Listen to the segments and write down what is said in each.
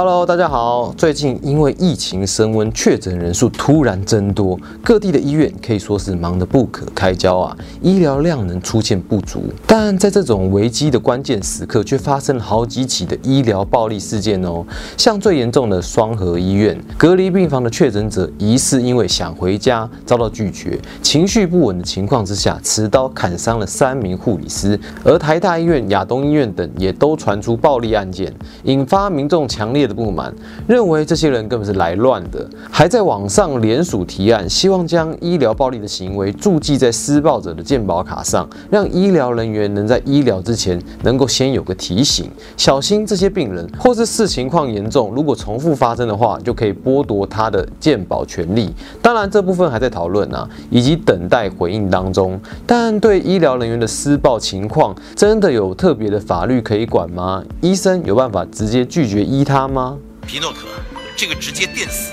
Hello，大家好。最近因为疫情升温，确诊人数突然增多，各地的医院可以说是忙得不可开交啊，医疗量能出现不足。但在这种危机的关键时刻，却发生了好几起的医疗暴力事件哦。像最严重的双河医院隔离病房的确诊者，疑似因为想回家遭到拒绝，情绪不稳的情况之下，持刀砍伤了三名护理师。而台大医院、亚东医院等也都传出暴力案件，引发民众强烈。的不满，认为这些人根本是来乱的，还在网上联署提案，希望将医疗暴力的行为注记在施暴者的健保卡上，让医疗人员能在医疗之前能够先有个提醒，小心这些病人，或是视情况严重，如果重复发生的话，就可以剥夺他的健保权利。当然，这部分还在讨论啊，以及等待回应当中。但对医疗人员的施暴情况，真的有特别的法律可以管吗？医生有办法直接拒绝医他？吗？皮诺可，这个直接电死。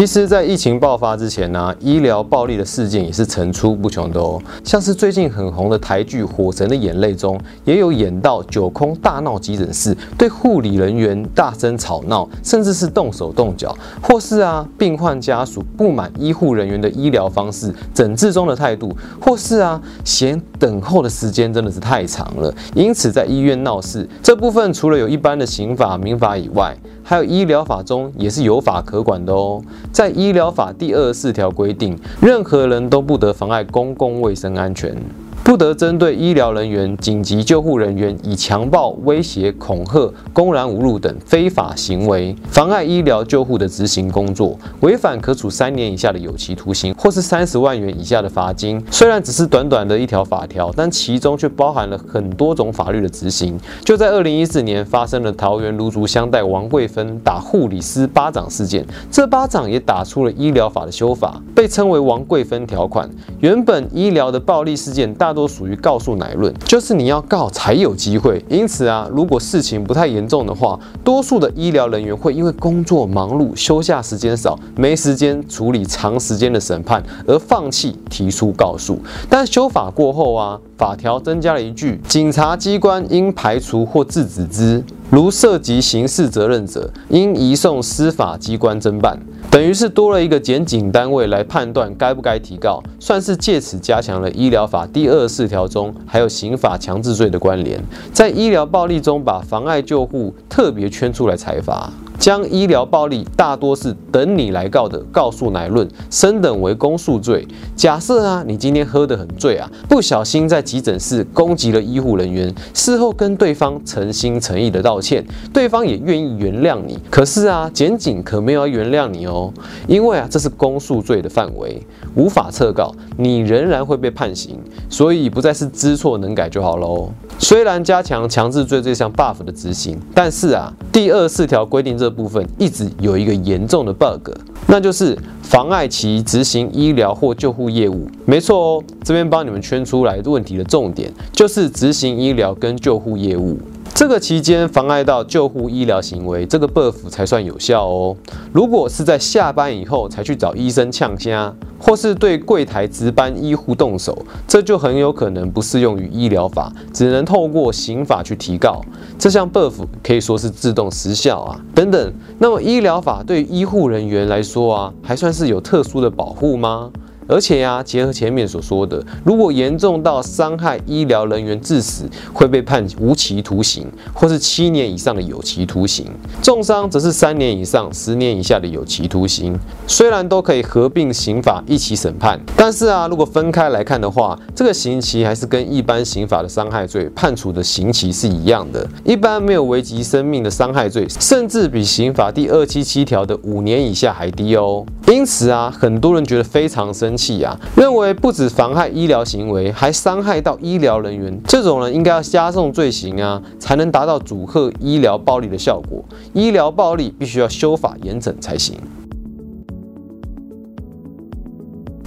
其实，在疫情爆发之前呢，医疗暴力的事件也是层出不穷的哦。像是最近很红的台剧《火神的眼泪》中，也有演到九空大闹急诊室，对护理人员大声吵闹，甚至是动手动脚；或是啊，病患家属不满医护人员的医疗方式、诊治中的态度；或是啊，嫌等候的时间真的是太长了，因此在医院闹事。这部分除了有一般的刑法、民法以外，还有医疗法中也是有法可管的哦。在医疗法第二十四条规定，任何人都不得妨碍公共卫生安全。不得针对医疗人员、紧急救护人员以强暴、威胁、恐吓、公然侮辱等非法行为妨碍医疗救护的执行工作，违反可处三年以下的有期徒刑，或是三十万元以下的罚金。虽然只是短短的一条法条，但其中却包含了很多种法律的执行。就在二零一四年发生了桃园芦竹乡代王贵芬打护理师巴掌事件，这巴掌也打出了医疗法的修法，被称为王贵芬条款。原本医疗的暴力事件大。大多属于告诉乃论，就是你要告才有机会。因此啊，如果事情不太严重的话，多数的医疗人员会因为工作忙碌、休假时间少、没时间处理长时间的审判而放弃提出告诉。但修法过后啊，法条增加了一句：警察机关应排除或制止之，如涉及刑事责任者，应移送司法机关侦办。等于是多了一个检警单位来判断该不该提告，算是借此加强了医疗法第二十四条中还有刑法强制罪的关联，在医疗暴力中把妨碍救护特别圈出来裁罚。将医疗暴力大多是等你来告的告诉乃论升等为公诉罪。假设啊，你今天喝得很醉啊，不小心在急诊室攻击了医护人员，事后跟对方诚心诚意的道歉，对方也愿意原谅你。可是啊，检警可没有要原谅你哦，因为啊，这是公诉罪的范围，无法撤告，你仍然会被判刑。所以不再是知错能改就好喽。虽然加强强制罪这项 buff 的执行，但是啊，第二四条规定这部分一直有一个严重的 bug，那就是妨碍其执行医疗或救护业务。没错哦，这边帮你们圈出来问题的重点，就是执行医疗跟救护业务。这个期间妨碍到救护医疗行为，这个 buff 才算有效哦。如果是在下班以后才去找医生呛虾，或是对柜台值班医护动手，这就很有可能不适用于医疗法，只能透过刑法去提告。这项 buff 可以说是自动失效啊。等等，那么医疗法对医护人员来说啊，还算是有特殊的保护吗？而且呀，结合前面所说的，如果严重到伤害医疗人员致死，会被判无期徒刑，或是七年以上的有期徒刑；重伤则是三年以上十年以下的有期徒刑。虽然都可以合并刑法一起审判，但是啊，如果分开来看的话，这个刑期还是跟一般刑法的伤害罪判处的刑期是一样的。一般没有危及生命的伤害罪，甚至比刑法第二七七条的五年以下还低哦。因此啊，很多人觉得非常生气啊，认为不止妨害医疗行为，还伤害到医疗人员，这种人应该要加重罪行啊，才能达到阻吓医疗暴力的效果。医疗暴力必须要修法严整才行。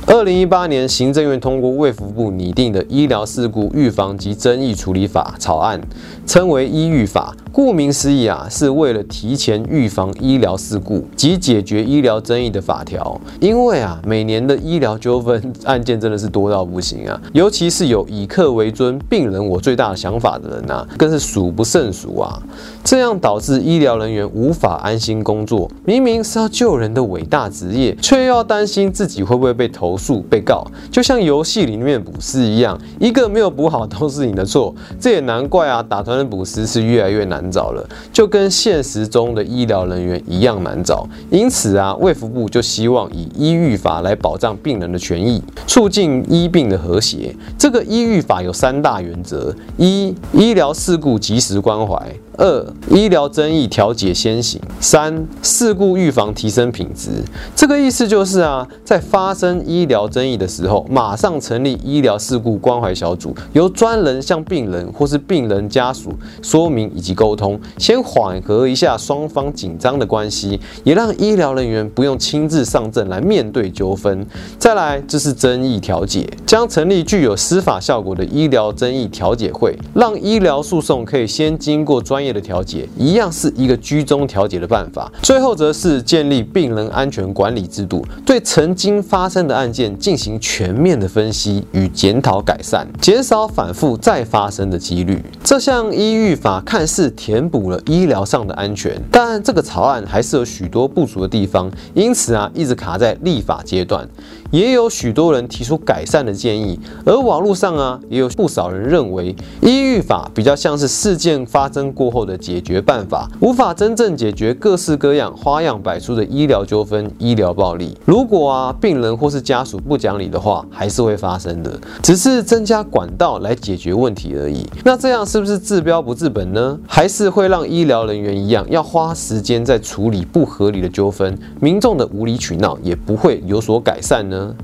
二零一八年，行政院通过卫福部拟定的医疗事故预防及争议处理法草案，称为医预法。顾名思义啊，是为了提前预防医疗事故及解决医疗争议的法条。因为啊，每年的医疗纠纷案件真的是多到不行啊，尤其是有以客为尊、病人我最大的想法的人呐，更是数不胜数啊。这样导致医疗人员无法安心工作。明明是要救人的伟大职业，却又要担心自己会不会被投诉、被告。就像游戏里面捕尸一样，一个没有补好都是你的错。这也难怪啊，打团的捕尸是越来越难找了，就跟现实中的医疗人员一样难找。因此啊，卫福部就希望以医育法来保障病人的权益，促进医病的和谐。这个医育法有三大原则：一、医疗事故及时关怀。二、医疗争议调解先行；三、事故预防提升品质。这个意思就是啊，在发生医疗争议的时候，马上成立医疗事故关怀小组，由专人向病人或是病人家属说明以及沟沟通，先缓和一下双方紧张的关系，也让医疗人员不用亲自上阵来面对纠纷。再来就是争议调解，将成立具有司法效果的医疗争议调解会，让医疗诉讼可以先经过专业的调解，一样是一个居中调解的办法。最后则是建立病人安全管理制度，对曾经发生的案件进行全面的分析与检讨改善，减少反复再发生的几率。这项医育法看似填补了医疗上的安全，但这个草案还是有许多不足的地方，因此啊，一直卡在立法阶段。也有许多人提出改善的建议，而网络上啊，也有不少人认为医育法比较像是事件发生过后的解决办法，无法真正解决各式各样、花样百出的医疗纠纷、医疗暴力。如果啊，病人或是家属不讲理的话，还是会发生的，只是增加管道来解决问题而已。那这样是不是治标不治本呢？还是会让医疗人员一样要花时间在处理不合理的纠纷，民众的无理取闹也不会有所改善呢？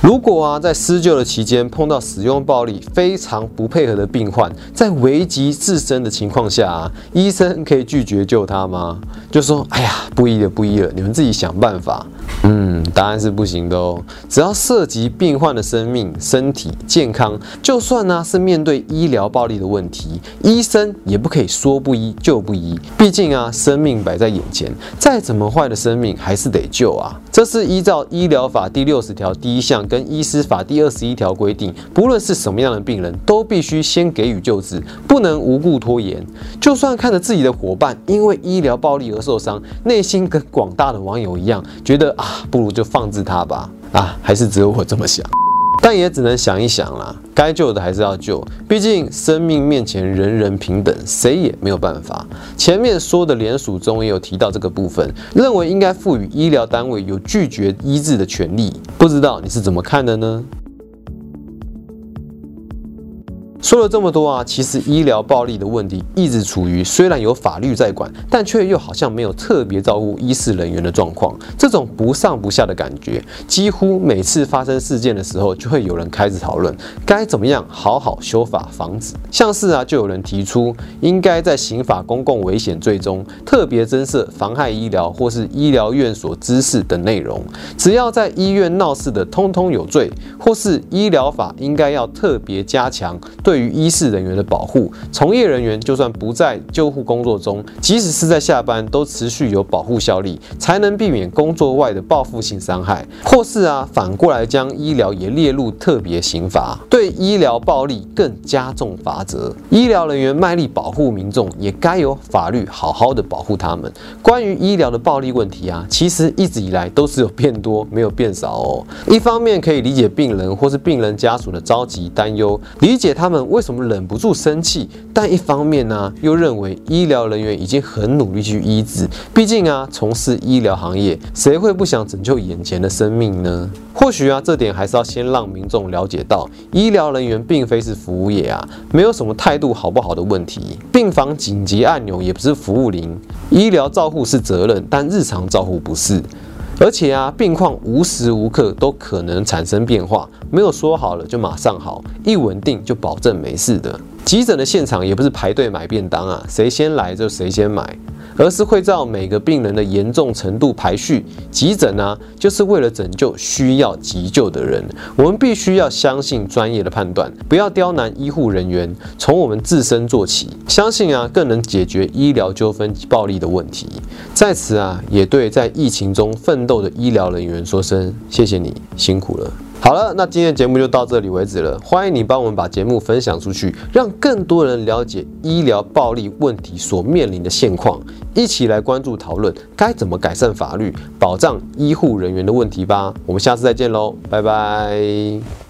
如果啊，在施救的期间碰到使用暴力、非常不配合的病患，在危及自身的情况下啊，医生可以拒绝救他吗？就说：“哎呀，不医了，不医了，你们自己想办法。”嗯，答案是不行的哦。只要涉及病患的生命、身体健康，就算呢是面对医疗暴力的问题，医生也不可以说不医就不医。毕竟啊，生命摆在眼前，再怎么坏的生命还是得救啊。这是依照医疗法第六十条第一项跟医师法第二十一条规定，不论是什么样的病人，都必须先给予救治，不能无故拖延。就算看着自己的伙伴因为医疗暴力而受伤，内心跟广大的网友一样，觉得啊。不如就放置它吧，啊，还是只有我这么想，但也只能想一想啦。该救的还是要救，毕竟生命面前人人平等，谁也没有办法。前面说的联署中也有提到这个部分，认为应该赋予医疗单位有拒绝医治的权利，不知道你是怎么看的呢？说了这么多啊，其实医疗暴力的问题一直处于虽然有法律在管，但却又好像没有特别照顾医事人员的状况。这种不上不下的感觉，几乎每次发生事件的时候，就会有人开始讨论该怎么样好好修法防止。像是啊，就有人提出应该在刑法公共危险罪中特别增设妨害医疗或是医疗院所知识等内容，只要在医院闹事的，通通有罪，或是医疗法应该要特别加强。对于医事人员的保护，从业人员就算不在救护工作中，即使是在下班，都持续有保护效力，才能避免工作外的报复性伤害。或是啊，反过来将医疗也列入特别刑罚，对医疗暴力更加重罚则。医疗人员卖力保护民众，也该有法律好好的保护他们。关于医疗的暴力问题啊，其实一直以来都是有变多，没有变少哦。一方面可以理解病人或是病人家属的着急担忧，理解他们。为什么忍不住生气？但一方面呢，又认为医疗人员已经很努力去医治。毕竟啊，从事医疗行业，谁会不想拯救眼前的生命呢？或许啊，这点还是要先让民众了解到，医疗人员并非是服务业啊，没有什么态度好不好的问题。病房紧急按钮也不是服务铃，医疗照护是责任，但日常照护不是。而且啊，病况无时无刻都可能产生变化，没有说好了就马上好，一稳定就保证没事的。急诊的现场也不是排队买便当啊，谁先来就谁先买。而是会照每个病人的严重程度排序。急诊呢，就是为了拯救需要急救的人。我们必须要相信专业的判断，不要刁难医护人员，从我们自身做起。相信啊，更能解决医疗纠纷及暴力的问题。在此啊，也对在疫情中奋斗的医疗人员说声谢谢你，辛苦了。好了，那今天的节目就到这里为止了。欢迎你帮我们把节目分享出去，让更多人了解医疗暴力问题所面临的现况，一起来关注讨论该怎么改善法律，保障医护人员的问题吧。我们下次再见喽，拜拜。